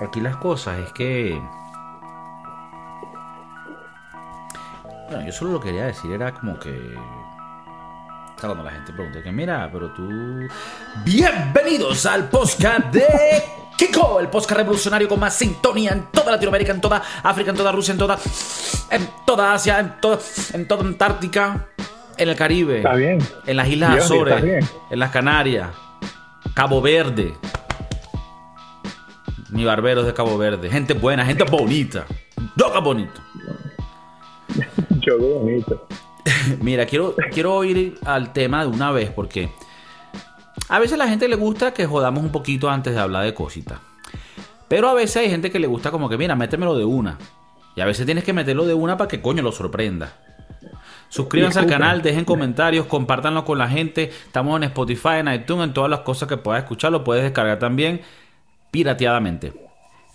aquí las cosas es que... Bueno, yo solo lo que quería decir era como que... O sea, cuando la gente pregunta que mira, pero tú... Bienvenidos al podcast de Kiko, el podcast revolucionario con más sintonía en toda Latinoamérica, en toda África, en toda Rusia, en toda... En toda Asia, en toda, en toda Antártica, en el Caribe. Está bien. En las Islas Dios, Azores, está bien. en las Canarias, Cabo Verde. Mi barbero es de Cabo Verde. Gente buena, gente bonita. Loca bonito. Yo qué bonito. Mira, quiero, quiero ir al tema de una vez porque a veces a la gente le gusta que jodamos un poquito antes de hablar de cositas. Pero a veces hay gente que le gusta como que, mira, métemelo de una. Y a veces tienes que meterlo de una para que coño lo sorprenda. Suscríbanse al canal, dejen comentarios, compártanlo con la gente. Estamos en Spotify, en iTunes, en todas las cosas que puedas escuchar. Lo puedes descargar también pirateadamente.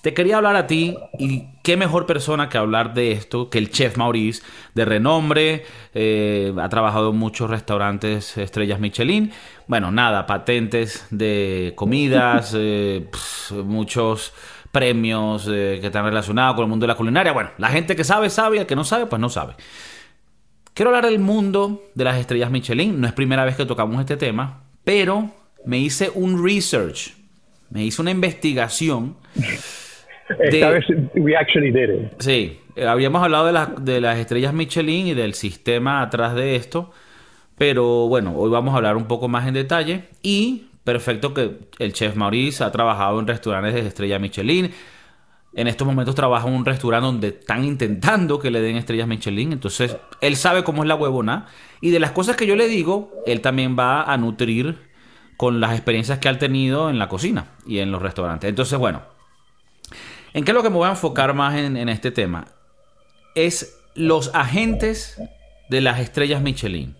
Te quería hablar a ti y qué mejor persona que hablar de esto que el chef Maurice, de renombre, eh, ha trabajado en muchos restaurantes estrellas Michelin. Bueno, nada, patentes de comidas, eh, muchos premios eh, que están relacionados con el mundo de la culinaria. Bueno, la gente que sabe, sabe, y el que no sabe, pues no sabe. Quiero hablar del mundo de las estrellas Michelin. No es primera vez que tocamos este tema, pero me hice un research, me hice una investigación. Esta vez we actually did it. Sí, habíamos hablado de, las- de las estrellas Michelin y del sistema atrás de esto, pero bueno, hoy vamos a hablar un poco más en detalle y perfecto que el chef Maurice ha trabajado en restaurantes de estrella Michelin. En estos momentos trabaja en un restaurante donde están intentando que le den estrellas Michelin, entonces él sabe cómo es la huevona y de las cosas que yo le digo, él también va a nutrir con las experiencias que ha tenido en la cocina y en los restaurantes. Entonces, bueno, ¿En qué es lo que me voy a enfocar más en, este tema? Es los agentes de las estrellas Michelin.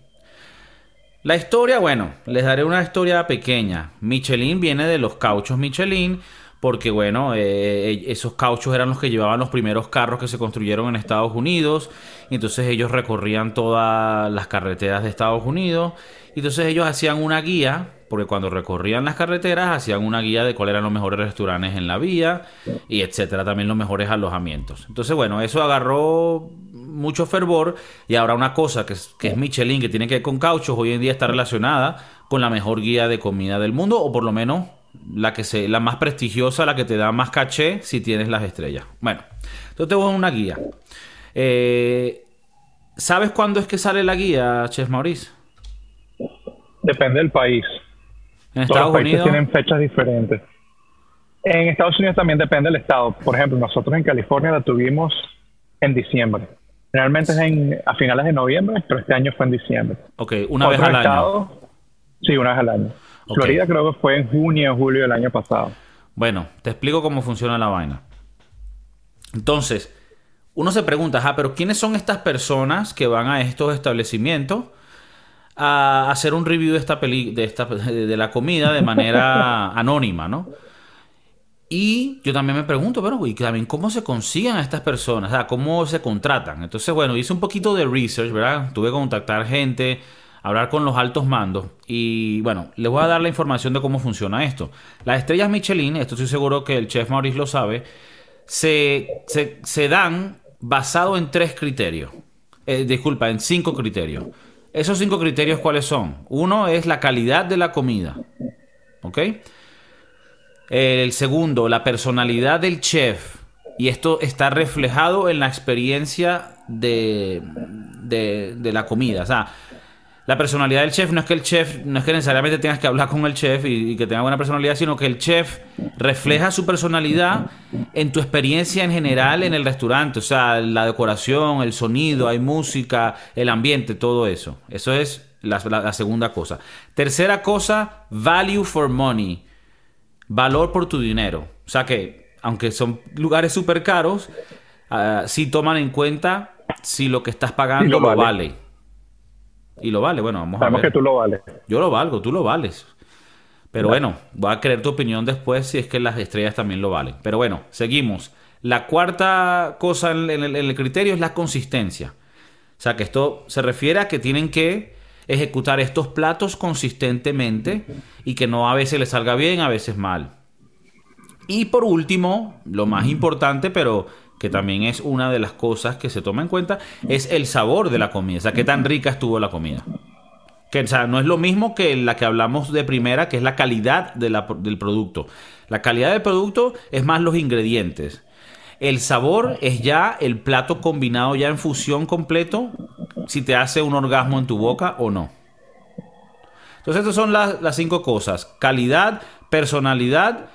La historia, bueno, les daré una historia pequeña. Michelin viene de los cauchos Michelin, porque bueno, eh, esos cauchos eran los que llevaban los primeros carros que se construyeron en Estados Unidos. Y entonces ellos recorrían todas las carreteras de Estados Unidos. Y entonces ellos hacían una guía, porque cuando recorrían las carreteras hacían una guía de cuáles eran los mejores restaurantes en la vía y etcétera, también los mejores alojamientos. Entonces, bueno, eso agarró mucho fervor y ahora una cosa que es, que es Michelin, que tiene que ver con cauchos, hoy en día está relacionada con la mejor guía de comida del mundo o por lo menos la que se, la más prestigiosa, la que te da más caché si tienes las estrellas. Bueno, entonces te voy a una guía. Eh, ¿Sabes cuándo es que sale la guía, Chef Maurice? Depende del país. En Todos los Estados países Unidos. tienen fechas diferentes. En Estados Unidos también depende del estado. Por ejemplo, nosotros en California la tuvimos en diciembre. Generalmente es en, a finales de noviembre, pero este año fue en diciembre. Ok, una vez al año. estados, Sí, una vez al año. Florida creo que fue en junio o julio del año pasado. Bueno, te explico cómo funciona la vaina. Entonces, uno se pregunta, ah, pero ¿quiénes son estas personas que van a estos establecimientos a hacer un review de esta peli de esta de la comida de manera anónima, ¿no? Y yo también me pregunto, pero y también cómo se consiguen a estas personas, o sea, cómo se contratan. Entonces, bueno, hice un poquito de research, ¿verdad? Tuve que contactar gente, hablar con los altos mandos y bueno, les voy a dar la información de cómo funciona esto. Las estrellas Michelin, esto estoy seguro que el chef Maurice lo sabe, se, se, se dan basado en tres criterios. Eh, disculpa, en cinco criterios. Esos cinco criterios, ¿cuáles son? Uno es la calidad de la comida. ¿Ok? El segundo, la personalidad del chef. Y esto está reflejado en la experiencia de, de, de la comida. O sea, la personalidad del chef no es que el chef, no es que necesariamente tengas que hablar con el chef y, y que tenga buena personalidad, sino que el chef refleja su personalidad en tu experiencia en general en el restaurante. O sea, la decoración, el sonido, hay música, el ambiente, todo eso. Eso es la, la- la segunda cosa. Tercera cosa, value for money. Valor por tu dinero. O sea que, aunque son lugares súper caros, ah, sí toman en cuenta si lo que estás pagando lo vale. Y lo vale, bueno, vamos a Sabemos ver. que tú lo vales. Yo lo valgo, tú lo vales. Pero bueno, voy a querer tu opinión después si es que las estrellas también lo valen. Pero bueno, seguimos. La cuarta cosa en el, en el criterio es la consistencia. O sea, que esto se refiere a que tienen que ejecutar estos platos consistentemente y que no a veces les salga bien, a veces mal. Y por último, lo más importante, pero que también es una de las cosas que se toma en cuenta, es el sabor de la comida. O sea, qué tan rica estuvo la comida. Que, o sea, no es lo mismo que la que hablamos de primera, que es la calidad del producto. La calidad del producto es más los ingredientes. El sabor es ya el plato combinado ya en fusión completo, si te hace un orgasmo en tu boca o no. Entonces, estas son las, las cinco cosas. Calidad, personalidad,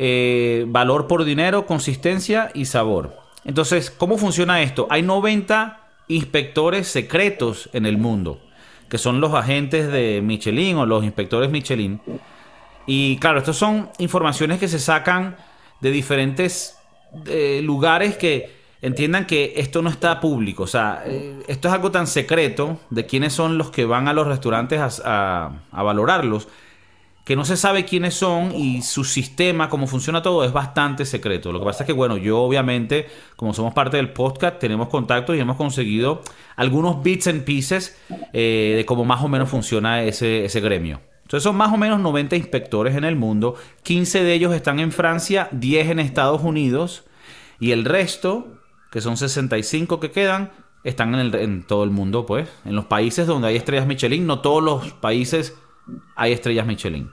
eh, valor por dinero, consistencia y sabor. Entonces, ¿cómo funciona esto? Hay 90 inspectores secretos en el mundo, que son los agentes de Michelin o los inspectores Michelin. Y claro, estas son informaciones que se sacan de diferentes eh, lugares que entiendan que esto no está público. O sea, eh, esto es algo tan secreto de quiénes son los que van a los restaurantes a valorarlos que no se sabe quiénes son y su sistema, cómo funciona todo, es bastante secreto. Lo que pasa es que, bueno, yo obviamente, como somos parte del podcast, tenemos contactos y hemos conseguido algunos bits and pieces eh, de cómo más o menos funciona ese, ese gremio. Entonces son más o menos 90 inspectores en el mundo, 15 de ellos están en Francia, 10 en Estados Unidos y el resto, que son 65 que quedan, están en, en todo el mundo, pues, en los países donde hay estrellas Michelin, no todos los países hay estrellas Michelin.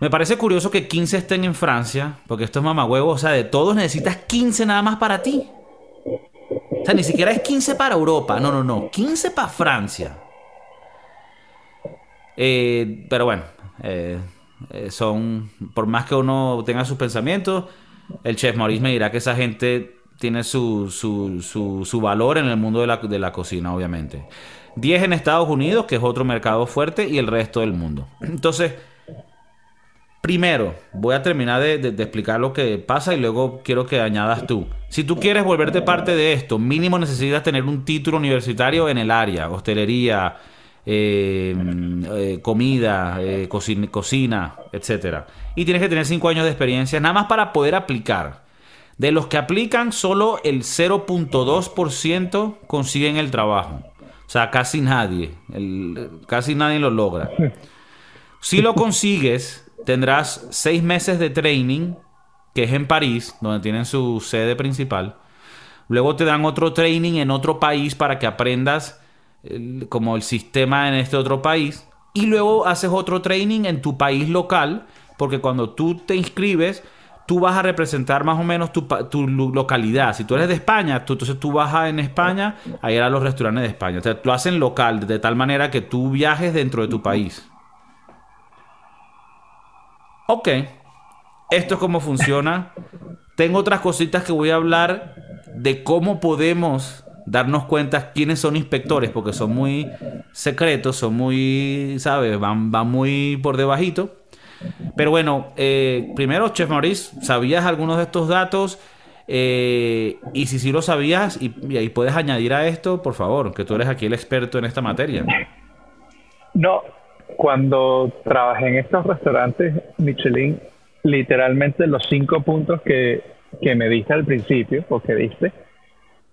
Me parece curioso que 15 estén en Francia, porque esto es mamagüevo, o sea, de todos necesitas 15 nada más para ti. O sea, ni siquiera es 15 para Europa, no, no, no, 15 para Francia. Eh, pero bueno, eh, eh, son, por más que uno tenga sus pensamientos, el chef Maurice me dirá que esa gente tiene su, su, valor en el mundo de la, de la cocina, obviamente. 10 en Estados Unidos, que es otro mercado fuerte, y el resto del mundo. Entonces, primero, voy a terminar de, explicar lo que pasa y luego quiero que añadas tú. Si tú quieres volverte parte de esto, mínimo necesitas tener un título universitario en el área, hostelería, eh, eh, comida, eh, cocina, cocina, etc. Y tienes que tener 5 años de experiencia, nada más para poder aplicar. De los que aplican, solo el 0.2% consiguen el trabajo. O sea, casi nadie. casi nadie lo logra. Si lo consigues, tendrás seis meses de training, que es en París, donde tienen su sede principal. Luego te dan otro training en otro país para que aprendas como el sistema en este otro país. Y luego haces otro training en tu país local, porque cuando tú te inscribes, tú vas a representar más o menos tu, localidad. Si tú eres de España, tú, entonces tú vas a, en España a ir a los restaurantes de España. O sea, lo hacen local, de tal manera que tú viajes dentro de tu país. Ok, esto es cómo funciona. Tengo otras cositas que voy a hablar de cómo podemos darnos cuenta quiénes son inspectores, porque son muy secretos, son muy, ¿sabes? Van, van muy por debajito. Pero bueno, eh, primero, Chef Maurice, ¿sabías algunos de estos datos? Eh, y si sí lo sabías, y, puedes añadir a esto, por favor, que tú eres aquí el experto en esta materia. No, cuando trabajé en estos restaurantes Michelin, literalmente los cinco puntos que, que me diste al principio, o que diste,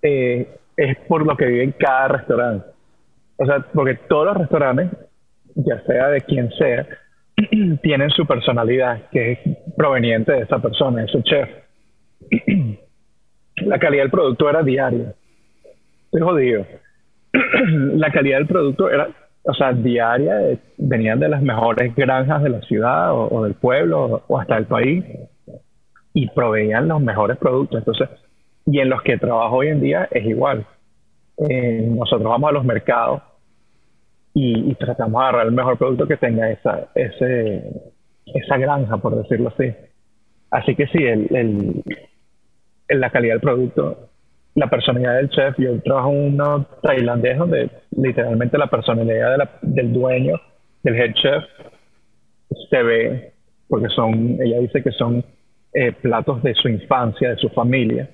eh, es por lo que vive en cada restaurante. O sea, porque todos los restaurantes, ya sea de quien sea, tienen su personalidad, que es proveniente de esa persona, de ese chef. La calidad del producto era diaria. Estoy jodido. La calidad del producto era, o sea, diaria, eh, venían de las mejores granjas de la ciudad o, del pueblo o, hasta del país y proveían los mejores productos. Entonces, y en los que trabajo hoy en día es igual. Eh, nosotros vamos a los mercados y, tratamos de agarrar el mejor producto que tenga esa, ese, esa granja, por decirlo así. Así que sí, el, el, la calidad del producto, la personalidad del chef, yo trabajo en uno tailandés donde literalmente la personalidad del dueño, del head chef, se ve, porque son, ella dice que son eh, platos de su infancia, de su familia.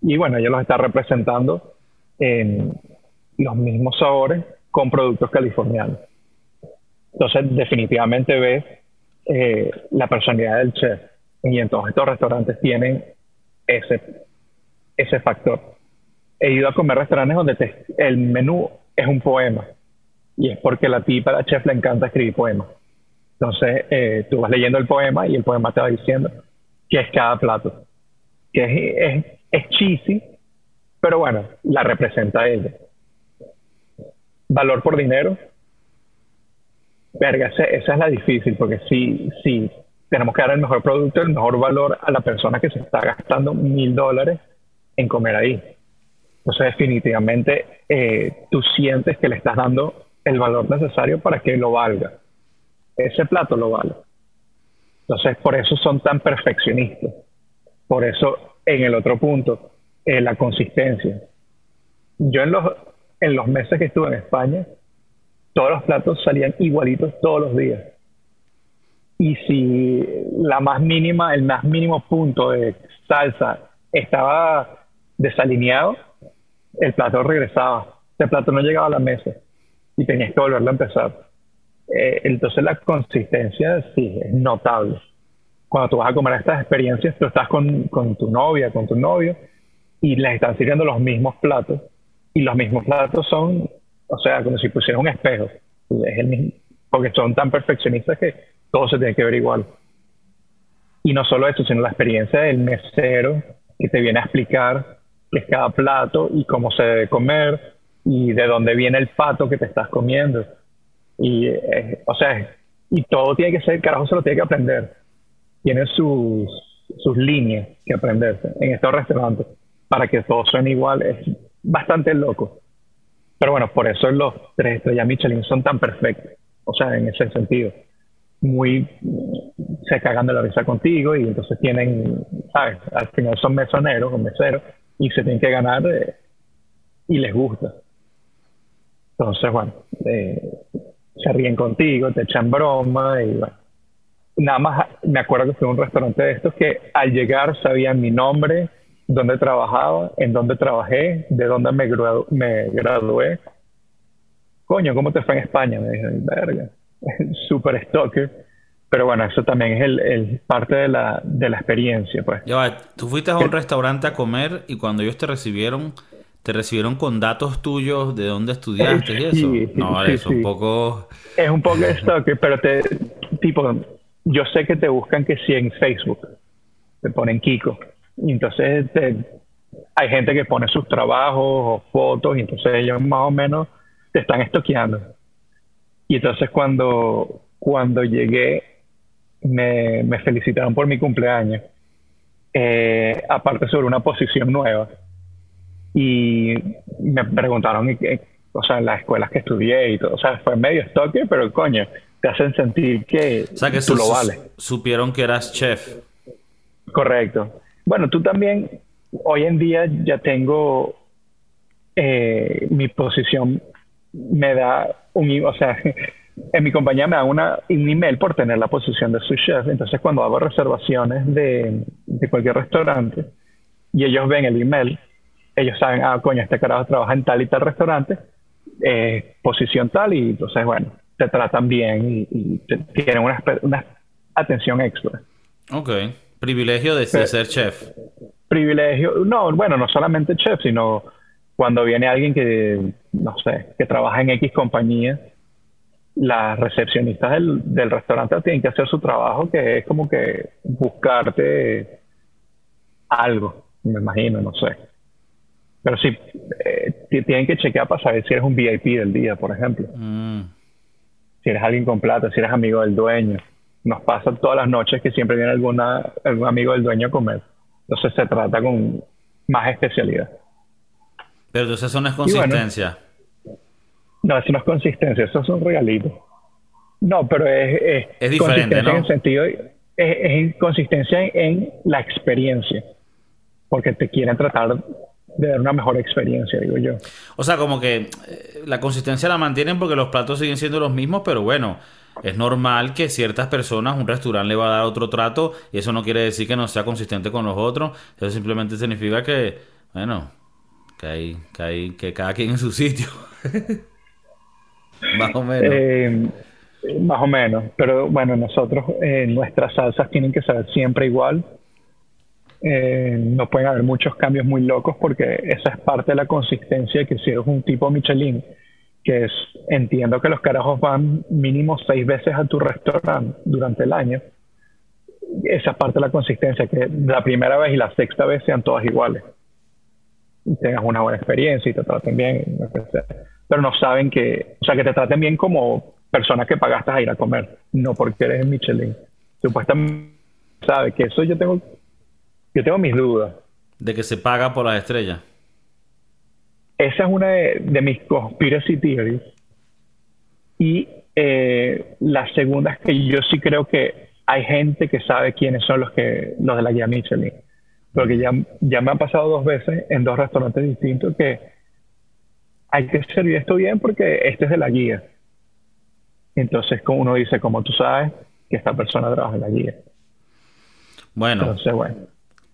Y bueno, ella los está representando en los mismos sabores con productos californianos. Entonces, definitivamente ves eh, la personalidad del chef. Y en todos estos restaurantes tienen ese, ese factor. He ido a comer restaurantes donde el menú es un poema. Y es porque la tipa, la chef, le encanta escribir poemas. Entonces, eh, tú vas leyendo el poema y el poema te va diciendo que es cada plato. Que es, es, es cheesy, pero bueno, la representa ella. Valor por dinero. Verga, esa, esa es la difícil, porque sí, sí, tenemos que dar el mejor producto, el mejor valor a la persona que se está gastando mil dólares en comer ahí. Entonces, definitivamente, eh, tú sientes que le estás dando el valor necesario para que lo valga. Ese plato lo vale. Entonces, por eso son tan perfeccionistas. Por eso, en el otro punto, eh, la consistencia. Yo en los, en los meses que estuve en España, todos los platos salían igualitos todos los días y si la más mínima, el más mínimo punto de salsa estaba desalineado, el plato regresaba. El plato no llegaba a la mesa y tenías que volverlo a empezar. Eh, entonces la consistencia sí es notable. Cuando tú vas a comer estas experiencias, tú estás con, con tu novia, con tu novio, y les están sirviendo los mismos platos. Y los mismos platos son, o sea, como si pusieran un espejo. Es el mismo, porque son tan perfeccionistas que todo se tiene que ver igual. Y no solo eso, sino la experiencia del mesero que te viene a explicar qué es cada plato y cómo se debe comer y de dónde viene el pato que te estás comiendo. Y, eh, o sea, y todo tiene que ser, carajo, se lo tiene que aprender. Tiene sus, sus líneas que aprender en estos restaurantes para que todo suene igual. Es bastante loco. Pero bueno, por eso los tres estrellas Michelin son tan perfectos. O sea, en ese sentido muy se cagan de la risa contigo y entonces tienen, ¿sabes? Al final son mesoneros o meseros y se tienen que ganar eh, y les gusta. Entonces, bueno, eh, se ríen contigo, te echan broma y bueno. Nada más me acuerdo que fue un restaurante de estos que al llegar sabían mi nombre, dónde trabajaba, en dónde trabajé, de dónde me, me gradué. Coño, ¿cómo te fue en España? Me dijeron, verga super stalker. Pero bueno, eso también es el, parte de la, de la experiencia, pues. Ya tú fuiste a un restaurante a comer y cuando ellos te recibieron, te recibieron con datos tuyos de dónde estudiaste y eso. no, es un poco... Es un poco stalker, pero te... Tipo, yo sé que te buscan que si en Facebook. Te ponen Kiko. Y entonces hay gente que pone sus trabajos o fotos y entonces ellos más o menos te están estoqueando. Y entonces cuando, cuando llegué, me, me felicitaron por mi cumpleaños, eh, aparte sobre una posición nueva. Y me preguntaron, o sea, en las escuelas que estudié y todo. O sea, fue medio estoque, pero coño, te hacen sentir que, o sea, que tú lo vales. Supieron que eras chef. Correcto. Bueno, tú también, hoy en día ya tengo eh, mi posición me da un, o sea, en mi compañía me da una, un email por tener la posición de su chef. Entonces, cuando hago reservaciones de, cualquier restaurante y ellos ven el email, ellos saben, ah, coño, este carajo trabaja en tal y tal restaurante, eh, posición tal, y entonces, bueno, te tratan bien y, tienen una, una, atención extra. Ok. Privilegio de, ser chef. Privilegio, no, bueno, no solamente chef, sino cuando viene alguien que, no sé, que trabaja en X compañía, las recepcionistas del, del restaurante tienen que hacer su trabajo, que es como que buscarte algo, me imagino, no sé. Pero sí, eh, tienen que chequear para saber si eres un VIP del día, por ejemplo. Mm. Si eres alguien con plata, si eres amigo del dueño. Nos pasa todas las noches que siempre viene alguna, algún amigo del dueño a comer. Entonces se trata con más especialidad. Pero entonces eso no es consistencia. no, eso no es consistencia, eso es un regalito. No, pero es, es, diferente, ¿no? En el sentido, es, es consistencia en, la experiencia. Porque te quieren tratar de dar una mejor experiencia, digo yo. O sea, como que eh, la consistencia la mantienen porque los platos siguen siendo los mismos, pero bueno, es normal que ciertas personas, un restaurante le va a dar otro trato y eso no quiere decir que no sea consistente con los otros. Eso simplemente significa que, bueno, que hay, que hay, que cada quien en su sitio. más o menos. Eh, más o menos, pero bueno, nosotros, eh, nuestras salsas tienen que ser siempre igual. Eh, no pueden haber muchos cambios muy locos porque esa es parte de la consistencia que si eres un tipo Michelin, que es, entiendo que los carajos van mínimo seis veces a tu restaurante durante el año, esa parte de la consistencia, que la primera vez y la sexta vez sean todas iguales. Y tengas una buena experiencia y te traten bien, pero no saben que, o sea, que te traten bien como persona que pagaste a ir a comer, no porque eres Michelin. Supuestamente sabe que eso yo tengo, yo tengo mis dudas. De que se paga por las estrellas. Esa es una de, mis conspiracy theories. Y eh, la segunda es que yo sí creo que hay gente que sabe quiénes son los que los de la guía Michelin. Porque ya, ya me ha pasado dos veces en dos restaurantes distintos que hay que servir esto bien porque este es de la guía. Entonces, como uno dice, como tú sabes, que esta persona trabaja en la guía. Bueno, Entonces, bueno.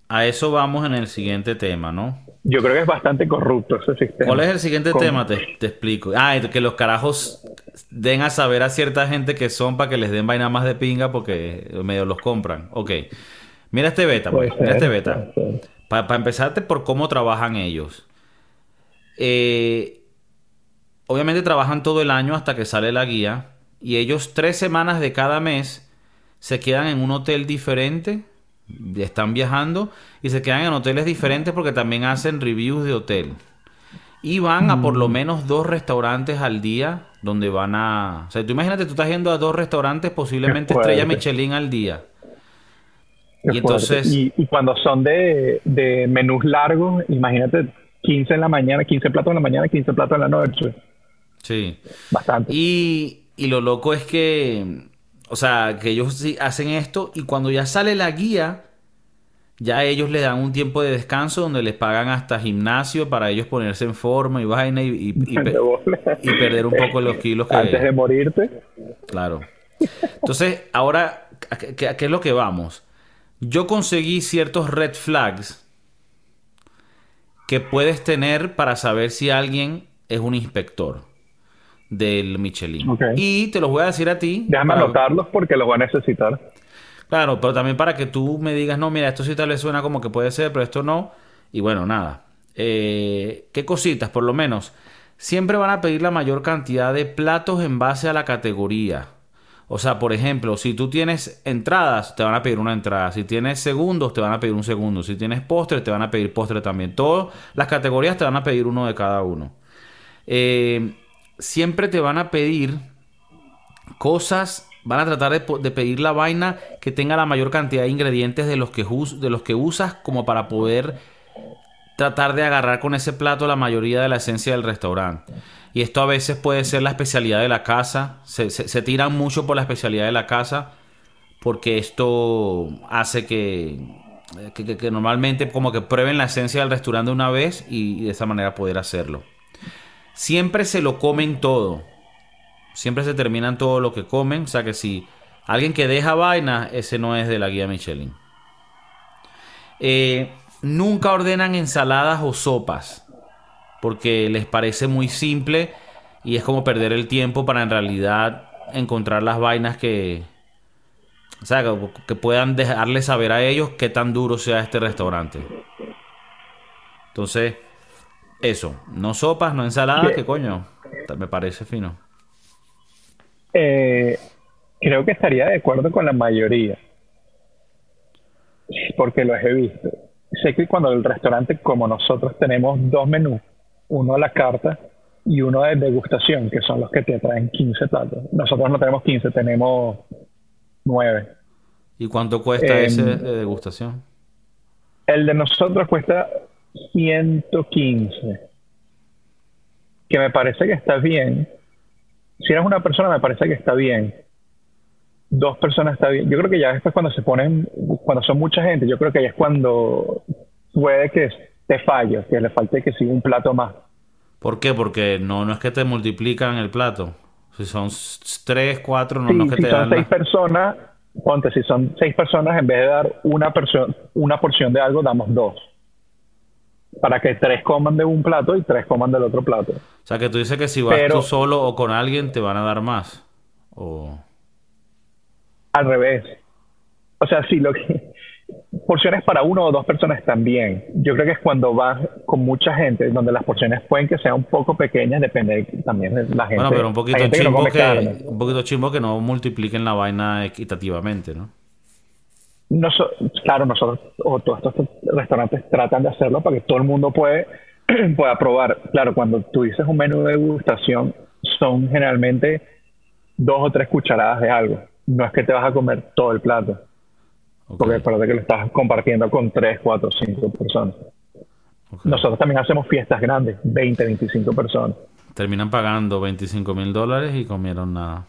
A eso vamos en el siguiente tema, ¿no? Yo creo que es bastante corrupto ese sistema. ¿Cuál es el siguiente tema? Te, explico. Ah, que los carajos den a saber a cierta gente que son para que les den vaina más de pinga porque medio los compran. Ok. Mira este beta, pues. Mira este beta. Para empezarte por cómo trabajan ellos. Eh, obviamente trabajan todo el año hasta que sale la guía. Y ellos tres semanas de cada mes se quedan en un hotel diferente están viajando y se quedan en hoteles diferentes porque también hacen reviews de hotel. Y van a por lo mm. menos dos restaurantes al día donde van a... O sea, tú imagínate, tú estás yendo a dos restaurantes posiblemente estrella Michelin al día. y entonces... Y, cuando son de, de menús largos, imagínate 15 en la mañana, 15 platos en la mañana, 15 platos en la noche. Sí. Bastante. Y, y lo loco es que o sea, que ellos sí hacen esto y cuando ya sale la guía, ya ellos le dan un tiempo de descanso donde les pagan hasta gimnasio para ellos ponerse en forma y vaina y, y, perder un poco los kilos que... Antes de morirte. Claro. Entonces, ahora, ¿a qué, es lo que vamos? Yo conseguí ciertos red flags que puedes tener para saber si alguien es un inspector del Michelin. Y te los voy a decir a ti. Déjame anotarlos porque los voy a necesitar. Claro, pero también para que tú me digas, no, mira, esto sí tal vez suena como que puede ser, pero esto no. Y bueno, nada. Eh, ¿Qué cositas? Por lo menos, siempre van a pedir la mayor cantidad de platos en base a la categoría. O sea, por ejemplo, si tú tienes entradas, te van a pedir una entrada. Si tienes segundos, te van a pedir un segundo. Si tienes postre, te van a pedir postre también. Todas las categorías te van a pedir uno de cada uno. Eh, siempre te van a pedir cosas, van a tratar de, pedir la vaina que tenga la mayor cantidad de ingredientes de los que, de los que usas como para poder tratar de agarrar con ese plato la mayoría de la esencia del restaurante. Y esto a veces puede ser la especialidad de la casa. Se, tiran mucho por la especialidad de la casa porque esto hace que, que, normalmente como que prueben la esencia del restaurante una vez y de esa manera poder hacerlo. Siempre se lo comen todo. Siempre se terminan todo lo que comen. O sea que si alguien que deja vaina, ese no es de la guía Michelin. Eh, nunca ordenan ensaladas o sopas. Porque les parece muy simple y es como perder el tiempo para en realidad encontrar las vainas que, o sea, que, puedan dejarles saber a ellos qué tan duro sea este restaurante. Entonces, eso, no sopas, no ensaladas, ¿qué coño? Me parece fino. Eh, creo que estaría de acuerdo con la mayoría. Porque los he visto. Sé que cuando el restaurante, como nosotros, tenemos dos menús, uno a la carta y uno de degustación, que son los que te traen 15 platos. Nosotros no tenemos 15, tenemos 9. ¿Y cuánto cuesta ese em, de degustación? El de nosotros cuesta 115. Que me parece que está bien. Si eres una persona, me parece que está bien. Dos personas está bien. Yo creo que ya después cuando se ponen, cuando son mucha gente, yo creo que ya es cuando puede que te falle, que le falte que siga un plato más. ¿Por qué? Porque no, no es que te multiplican el plato. Si son tres, cuatro, no, es que si te son seis personas, ponte, si son seis personas, en vez de dar una, una porción de algo, damos dos para que tres coman de un plato y tres coman del otro plato. O sea, que tú dices que si vas tú solo o con alguien te van a dar más. O... Al revés. O sea, sí, lo que... Porciones para uno o dos personas también. Yo creo que es cuando vas con mucha gente, donde las porciones pueden que sean un poco pequeñas, depende también de la gente. Bueno, pero un poquito, chimbo que, un poquito chimbo que no multipliquen la vaina equitativamente, ¿no? Claro, nosotros o todos estos restaurantes tratan de hacerlo para que todo el mundo puede, pueda probar. Claro, cuando tú dices un menú de degustación, son generalmente dos o tres cucharadas de algo. No es que te vas a comer todo el plato. Porque parece que lo estás compartiendo con tres, cuatro, cinco personas. Nosotros también hacemos fiestas grandes, 20, 25 personas. Terminan pagando 25 mil dólares y comieron nada.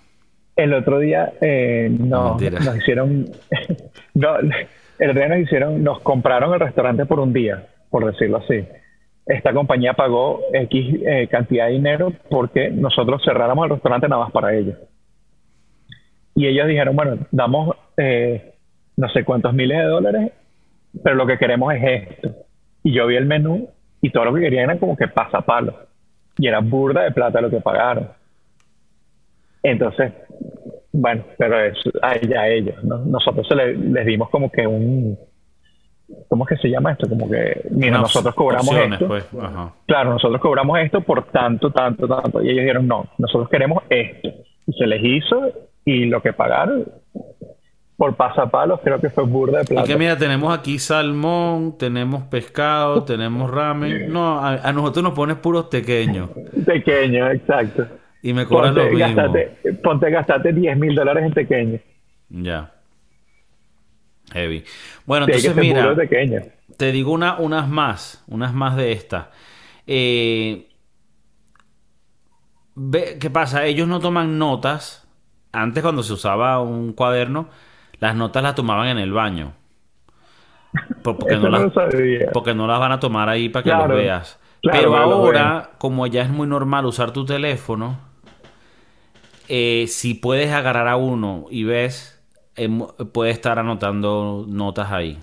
El otro día eh, no, nos hicieron, no, el otro día nos hicieron, nos compraron el restaurante por un día, por decirlo así. Esta compañía pagó X eh, cantidad de dinero porque nosotros cerráramos el restaurante nada más para ellos. Y ellos dijeron, bueno, damos eh, no sé cuántos miles de dólares, pero lo que queremos es esto. Y yo vi el menú y todo lo que querían era como que pasapalo. Y era burda de plata lo que pagaron. Entonces, bueno, pero es a ella, a ellos, ¿no? Nosotros les dimos como que un... ¿Cómo es que se llama esto? Como que, mira, nosotros cobramos esto. Pues, claro, nosotros cobramos esto por tanto, tanto, tanto. Y ellos dijeron, no, nosotros queremos esto. Y se les hizo y lo que pagaron por pasapalos creo que fue burda de plata. Y que mira, tenemos aquí salmón, tenemos pescado, tenemos ramen. No, a, nosotros nos pones puros pequeños. Pequeños, exacto. Y me cobran lo mismo. ponte a gastarte 10 mil dólares en pequeños. Ya. Heavy. Bueno, entonces mira, te digo una, unas más, unas más de estas. Eh, ¿Qué pasa? Ellos no toman notas. Antes cuando se usaba un cuaderno, las notas las tomaban en el baño. Porque, no, las, porque no las van a tomar ahí para que lo veas. Pero ahora, como ya es muy normal usar tu teléfono, eh, si puedes agarrar a uno y ves, em, puedes estar anotando notas ahí.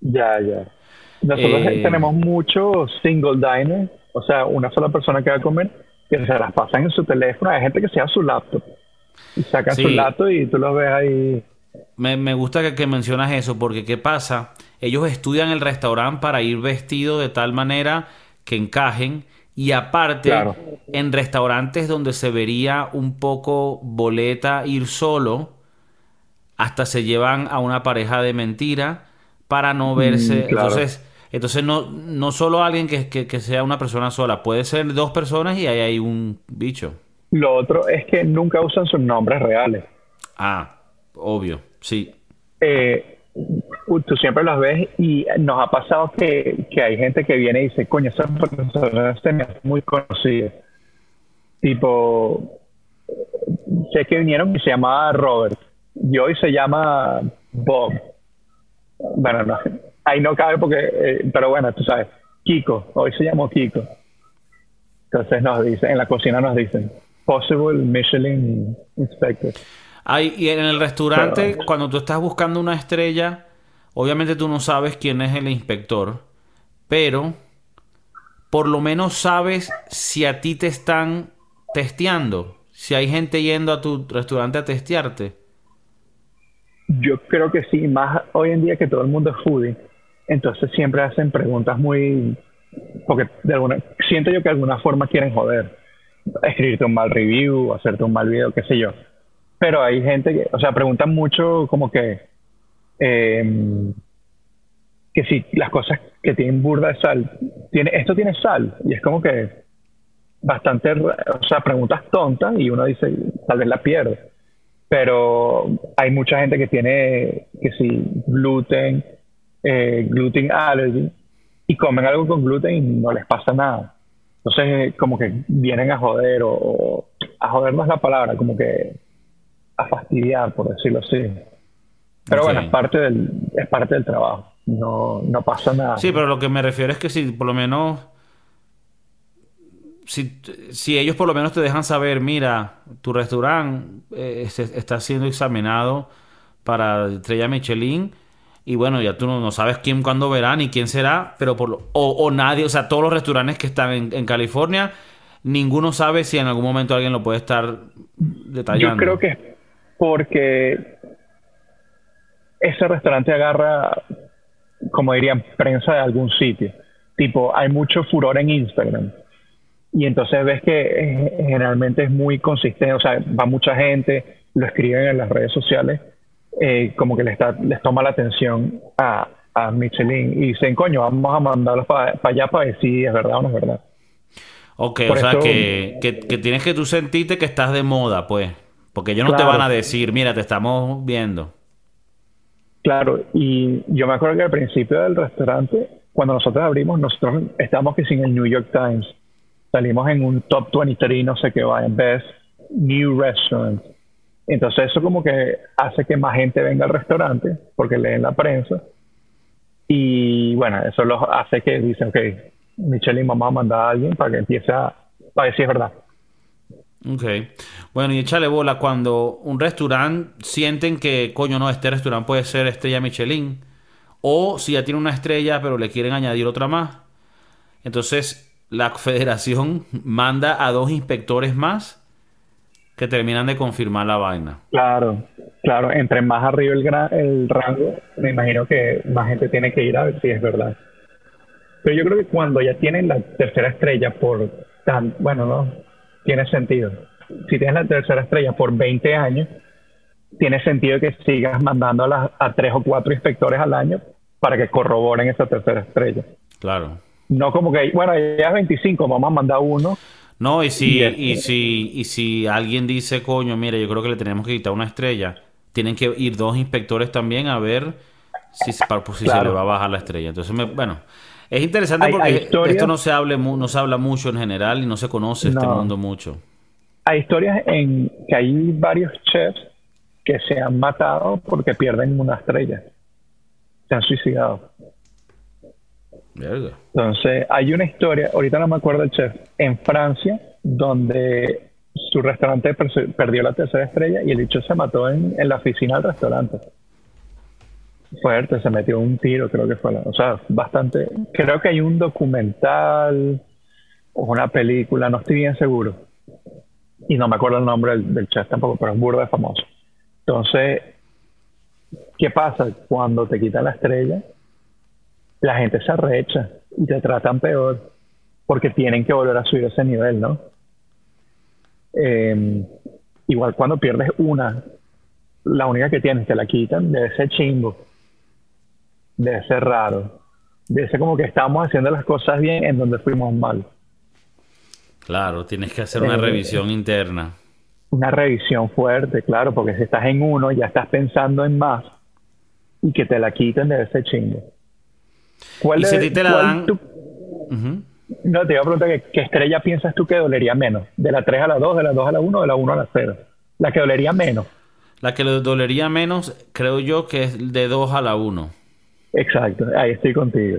Ya, ya. Nosotros eh, tenemos muchos single diners, o sea, una sola persona que va a comer, que se las pasan en su teléfono. Hay gente que se da su laptop y saca su laptop y tú lo ves ahí me, gusta que, mencionas eso, porque ¿qué pasa? Ellos estudian el restaurante para ir vestido de tal manera que encajen. Y aparte, en restaurantes donde se vería un poco boleta ir solo, hasta se llevan a una pareja de mentira para no mm, verse. Entonces, entonces no, no solo alguien que, que, sea una persona sola, puede ser dos personas y ahí hay un bicho. Lo otro es que nunca usan sus nombres reales. Ah, Obvio, sí. Eh, tú siempre los ves y nos ha pasado que, hay gente que viene y dice, coño, esa persona es muy conocida. Tipo, sé que vinieron y se llamaba Robert y hoy se llama Bob. Bueno, no, ahí no cabe porque, eh, pero bueno, tú sabes, Kiko, hoy se llamó Kiko. Entonces nos dicen, en la cocina nos dicen, Possible Michelin Inspector y en el restaurante, cuando tú estás buscando una estrella, obviamente tú no sabes quién es el inspector, pero por lo menos sabes si a ti te están testeando, si hay gente yendo a tu restaurante a testearte. Yo creo que sí, más hoy en día que todo el mundo es foodie, entonces siempre hacen preguntas muy... porque de alguna, siento yo que de alguna forma quieren joder, escribirte un mal review, hacerte un mal video, qué sé yo pero hay gente que, o sea, preguntan mucho como que, em, que si las cosas que tienen burda de sal, tiene, esto tiene sal, y es como que bastante, o sea, preguntas tontas y uno dice, tal vez la pierde. Pero hay mucha gente que tiene, que si gluten, eh, gluten allergy, y comen algo con gluten y no les pasa nada. Entonces, como que vienen a joder o, o a joder no es la palabra, como que a fastidiar, por decirlo así. Pero bueno, es parte, del, es parte del trabajo. No, no pasa nada. Sí, pero lo que me refiero es que si por lo menos. Si, si ellos por lo menos te dejan saber, mira, tu restaurante eh, está siendo examinado para estrella Michelin y bueno, ya tú no, sabes quién, cuándo verá, ni quién será, pero por lo, o, nadie, o sea, todos los restaurantes que están en, en, California, ninguno sabe si en algún momento alguien lo puede estar detallando. Yo creo que porque ese restaurante agarra, como dirían, prensa de algún sitio. Tipo, hay mucho furor en Instagram. Y entonces ves que eh, generalmente es muy consistente, o sea, va mucha gente, lo escriben en las redes sociales. eh, como que les, está, les toma la atención a, a Michelin y dicen, coño, vamos a mandarlos para allá para ver si es verdad o no es verdad. Ok, o sea que, que, tienes que tú sentirte que estás de moda, pues. Porque ellos no te van a decir, mira, te estamos viendo. Claro, y yo me acuerdo que al principio del restaurante, cuando nosotros abrimos, nosotros estábamos que sin el New York Times. Salimos en un top 23, no sé qué va, en Best New Restaurant. Entonces eso como que hace que más gente venga al restaurante porque leen la prensa. Y bueno, eso los hace que dicen, ok, Michelin vamos a mandar a alguien para que empiece a, para decir es verdad. Ok. Bueno, y échale bola cuando un restaurante sienten que, coño, no, este restaurante puede ser estrella Michelin. O si ya tiene una estrella, pero le quieren añadir otra más. Entonces, la federación manda a dos inspectores más que terminan de confirmar la vaina. Claro, claro. Entre más arriba el, el rango, me imagino que más gente tiene que ir a ver si es verdad. Pero yo creo que cuando ya tienen la tercera estrella por tan, bueno, no, tiene sentido. Si tienes la tercera estrella por 20 años, tiene sentido que sigas mandando a, a tres o cuatro inspectores al año para que corroboren esa tercera estrella. Claro. No como que, bueno, ya es 25, vamos a mandar uno. No, y si, y, si, y si alguien dice, coño, mire, yo creo que le tenemos que quitar una estrella, tienen que ir dos inspectores también a ver si, pues, si se le va a bajar la estrella. Entonces, bueno, es interesante porque esto no se, hable, no se habla mucho en general y no se conoce este mundo mucho. Hay historias en que hay varios chefs que se han matado porque pierden una estrella. Se han suicidado. Entonces, hay una historia, ahorita no me acuerdo el chef, en Francia, donde su restaurante perdió la tercera estrella y el dicho se mató en la oficina del restaurante fuerte, se metió un tiro, creo que fue. La, o sea, bastante. Creo que hay un documental o una película, no estoy bien seguro. Y no me acuerdo el nombre del, chef tampoco, pero es burro de famoso. Entonces, ¿qué pasa? Cuando te quitan la estrella, la gente se arrecha y te tratan peor porque tienen que volver a subir ese nivel, ¿no? Em, igual cuando pierdes una, la única que tienes, te la quitan, debe ser chingo debe ser raro. Debe ser como que estamos haciendo las cosas bien en donde fuimos mal. Claro, tienes que hacer una eh, revisión interna. Una revisión fuerte, claro, porque si estás en uno ya estás pensando en más y que te la quiten debe ser chingo. ¿Cuál y si te la dan... No, te iba a preguntar ¿qué, estrella piensas tú que dolería menos? ¿De la 3 a la 2, de la 2 a la 1 o de la 1 a la 0? La que dolería menos. La que dolería menos, creo yo que es de 2 a la 1. Exacto, ahí estoy contigo.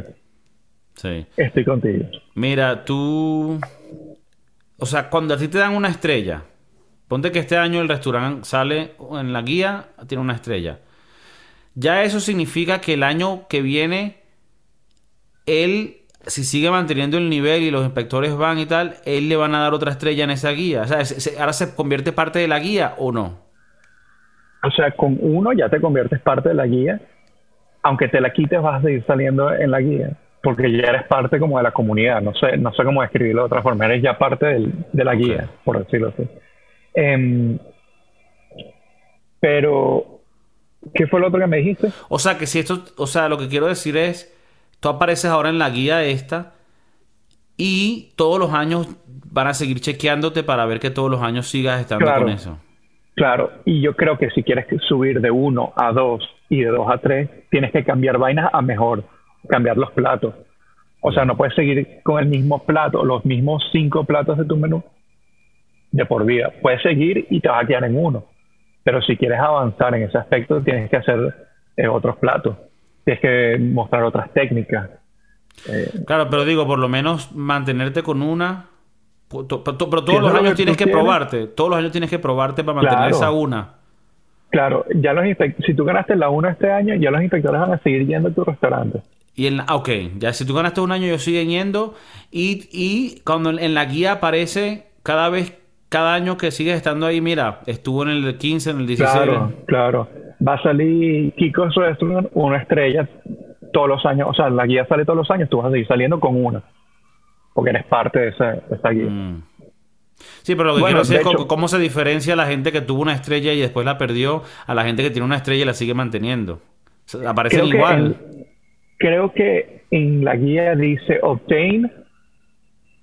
Sí. Estoy contigo. Mira, tú. O sea, cuando a ti te dan una estrella, ponte que este año el restaurante sale en la guía, tiene una estrella. Ya eso significa que el año que viene, él, si sigue manteniendo el nivel y los inspectores van y tal, él le van a dar otra estrella en esa guía. O sea, ¿ahora se convierte parte de la guía o no? O sea, con uno ya te conviertes parte de la guía aunque te la quites, vas a seguir saliendo en la guía, porque ya eres parte como de la comunidad, no sé, no sé cómo describirlo de otra forma, eres ya parte de la guía, por decirlo así. Em, pero, ¿qué fue lo otro que me dijiste? O sea, que si esto, o sea, lo que quiero decir es, tú apareces ahora en la guía esta y todos los años van a seguir chequeándote para ver que todos los años sigas estando con eso. Claro, y yo creo que si quieres subir de uno a dos y de dos a tres, tienes que cambiar vainas a mejor, cambiar los platos. O sea, no puedes seguir con el mismo plato, los mismos cinco platos de tu menú de por vida. Puedes seguir y te vas a quedar en uno. Pero si quieres avanzar en ese aspecto, tienes que hacer eh, otros platos. Tienes que mostrar otras técnicas. Eh, claro, pero digo, por lo menos mantenerte con una pero todos los años tienes que probarte. Todos los años tienes que probarte para mantener esa una. Claro, ya los si tú ganaste la una este año, ya los inspectores van a seguir yendo a tu restaurante. Y en ah, ok, ya si tú ganaste un año, ellos siguen yendo. Y, y cuando en la guía aparece cada vez, cada año que sigues estando ahí, mira, estuvo en el 15, en el 16. Claro, claro. Va a salir Kiko's Restaurant una estrella todos los años. O sea, la guía sale todos los años, tú vas a seguir saliendo con una porque eres parte de esa, guía. Mm. Sí, pero lo que Bueno, quiero decir de es hecho- cómo se diferencia la gente que tuvo una estrella y después la perdió a la gente que tiene una estrella y la sigue manteniendo. Aparecen que, igual. en, creo que en la guía dice obtain,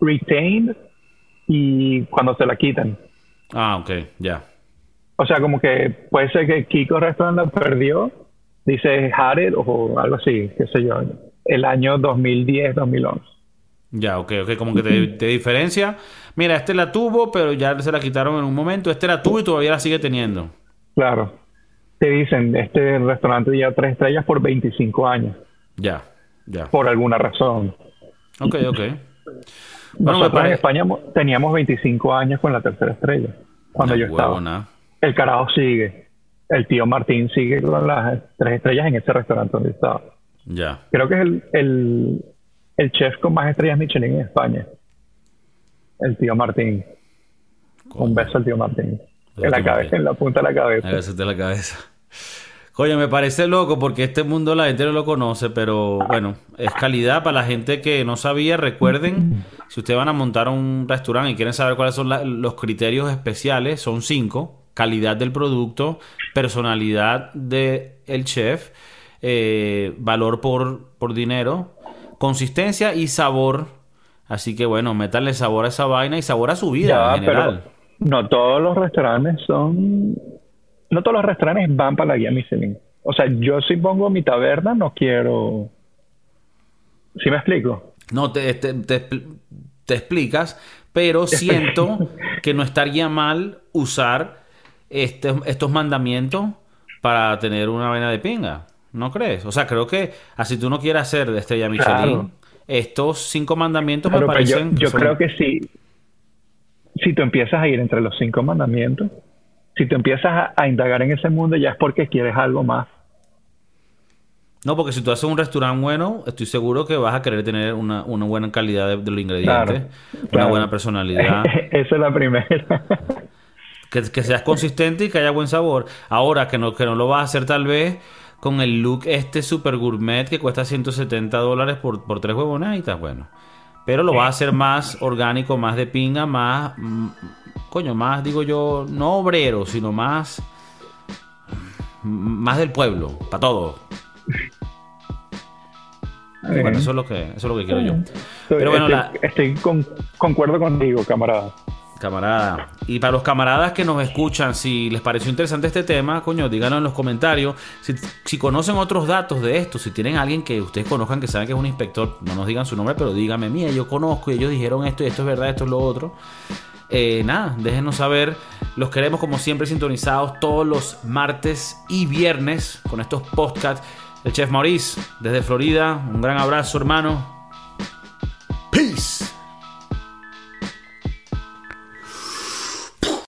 retain y cuando se la quitan. Ah, ok, ya. O sea, como que puede ser que Kiko Restaurant la perdió, dice it o algo así, qué sé yo, el año 2010, 2011. Ya, ok, ok, como que te, te diferencia. Mira, este la tuvo, pero ya se la quitaron en un momento. Este la tuvo y todavía la sigue teniendo. Claro. Te dicen, este restaurante lleva tres estrellas por 25 años, Ya, ya. por alguna razón. Ok, ok. Bueno, Nosotros en. España mo- teníamos 25 años con la tercera estrella, cuando yo estaba. El carajo sigue. El tío Martín sigue con las tres estrellas en ese restaurante donde estaba. Ya. Creo que es el, el, el chef con más estrellas Michelin en España. El tío Martín. Un beso al tío Martín. En la cabeza, en la punta de la cabeza. Agárrate la cabeza. Coño, me parece loco porque este mundo la gente no lo conoce, pero bueno, es calidad para la gente que no sabía. Recuerden, si ustedes van a montar un restaurante y quieren saber cuáles son la- los criterios especiales, son cinco. Calidad del producto, personalidad del chef, eh, valor por, por dinero, consistencia y sabor. Así que bueno, métanle sabor a esa vaina y sabor a su vida Ya, en general. pero no todos los restaurantes son... No todos los restaurantes van para la guía Michelin. O sea, yo si pongo mi taberna no quiero... ¿Sí me explico? No, te, te, te explicas, pero siento que no estaría mal usar este- estos mandamientos para tener una vaina de pinga. ¿No crees? O sea, creo que así tú no quieres hacer de estrella Michelin, Claro. estos cinco mandamientos me yo, parecen... yo son- creo que si, si tú empiezas a ir entre los cinco mandamientos, si tú empiezas a, a indagar en ese mundo, ya es porque quieres algo más. No, porque si tú haces un restaurante bueno, estoy seguro que vas a querer tener una, una buena calidad de, de los ingredientes, Claro, una buena personalidad. Esa es la primera. Que, que seas consistente y que haya buen sabor. Ahora, que no, que no lo vas a hacer tal vez con el look este super gourmet que cuesta 170 dólares por, por tres huevonaditas, bueno. Pero lo vas a hacer más orgánico, más de pinga, más... mm, coño, más, digo yo, no obrero, sino más... mm, Más del pueblo, para todo. Bueno, eso es lo que, eso es lo que quiero yo. Pero bueno, estoy, la, estoy con- concuerdo contigo, camarada. Camarada. Y para los camaradas que nos escuchan, si les pareció interesante este tema, coño, díganlo en los comentarios. Si, si conocen otros datos de esto, si tienen alguien que ustedes conozcan que saben que es un inspector, no nos digan su nombre, pero díganme, mira, yo conozco y ellos dijeron esto y esto es verdad, esto es lo otro. Eh, nada, déjenos saber. Los queremos como siempre sintonizados todos los martes y viernes con estos podcasts. El chef Maurice, desde Florida, un gran abrazo, hermano. Peace.